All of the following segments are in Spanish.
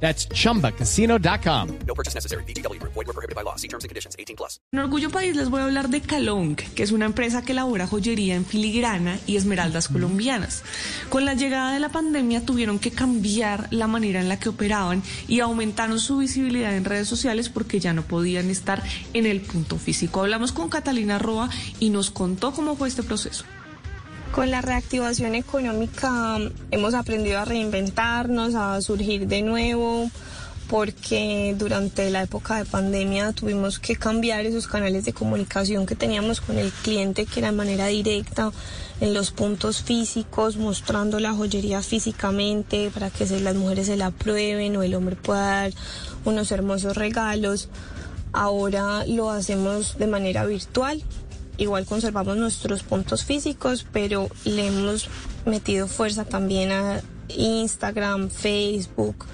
That's chumbacasino.com. No purchase necessary. BGW. Void were prohibited by law. See terms and conditions. 18 plus. En Orgullo País les voy a hablar de Calonc, que es una empresa que elabora joyería en filigrana y esmeraldas colombianas. Con la llegada de la pandemia tuvieron que cambiar la manera en la que operaban y aumentaron su visibilidad en redes sociales porque ya no podían estar en el punto físico. Hablamos con Catalina Roa y nos contó cómo fue este proceso. Con la reactivación económica hemos aprendido a reinventarnos, a surgir de nuevo, porque durante la época de pandemia tuvimos que cambiar esos canales de comunicación que teníamos con el cliente, que era de manera directa, en los puntos físicos, mostrando la joyería físicamente para que las mujeres se la prueben o el hombre pueda dar unos hermosos regalos. Ahora lo hacemos de manera virtual. Igual conservamos nuestros puntos físicos, pero le hemos metido fuerza también a Instagram, Facebook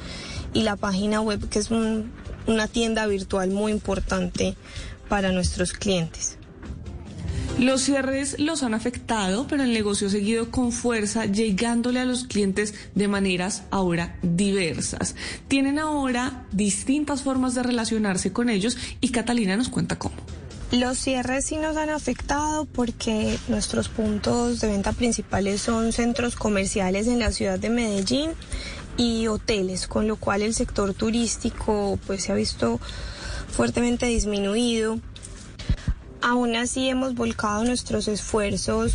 y la página web, que es un- una tienda virtual muy importante para nuestros clientes. Los cierres los han afectado, pero el negocio ha seguido con fuerza, llegándole a los clientes de maneras ahora diversas. Tienen ahora distintas formas de relacionarse con ellos y Catalina nos cuenta cómo. Los cierres sí nos han afectado porque nuestros puntos de venta principales son centros comerciales en la ciudad de Medellín y hoteles, con lo cual el sector turístico pues se ha visto fuertemente disminuido. Aún así hemos volcado nuestros esfuerzos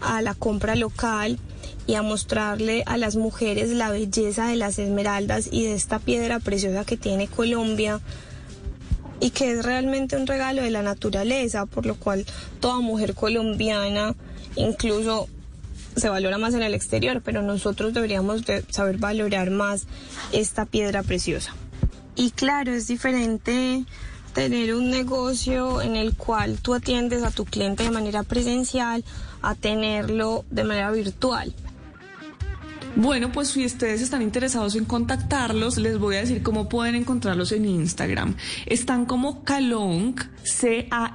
a la compra local y a mostrarle a las mujeres la belleza de las esmeraldas y de esta piedra preciosa que tiene Colombia y que es realmente un regalo de la naturaleza, por lo cual toda mujer colombiana incluso se valora más en el exterior, pero nosotros deberíamos de saber valorar más esta piedra preciosa. Y claro, es diferente tener un negocio en el cual tú atiendes a tu cliente de manera presencial a tenerlo de manera virtual. Bueno, pues si ustedes están interesados en contactarlos, les voy a decir cómo pueden encontrarlos en Instagram. Están como Calonc, C-A-L-O-O-N-C,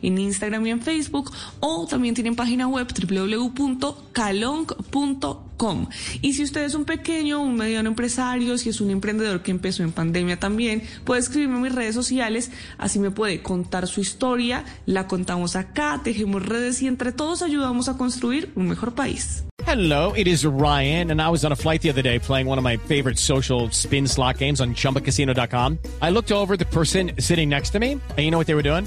en Instagram y en Facebook, o también tienen página web www.calonc.com. Y si usted es un pequeño, un mediano empresario, si es un emprendedor que empezó en pandemia también, puede escribirme en mis redes sociales, así me puede contar su historia, la contamos acá, tejemos redes y entre todos ayudamos a construir un mejor país. Hello, it is Ryan, and I was on a flight the other day playing one of my favorite social spin slot games on chumbacasino.com. I looked over the person sitting next to me, and you know what they were doing?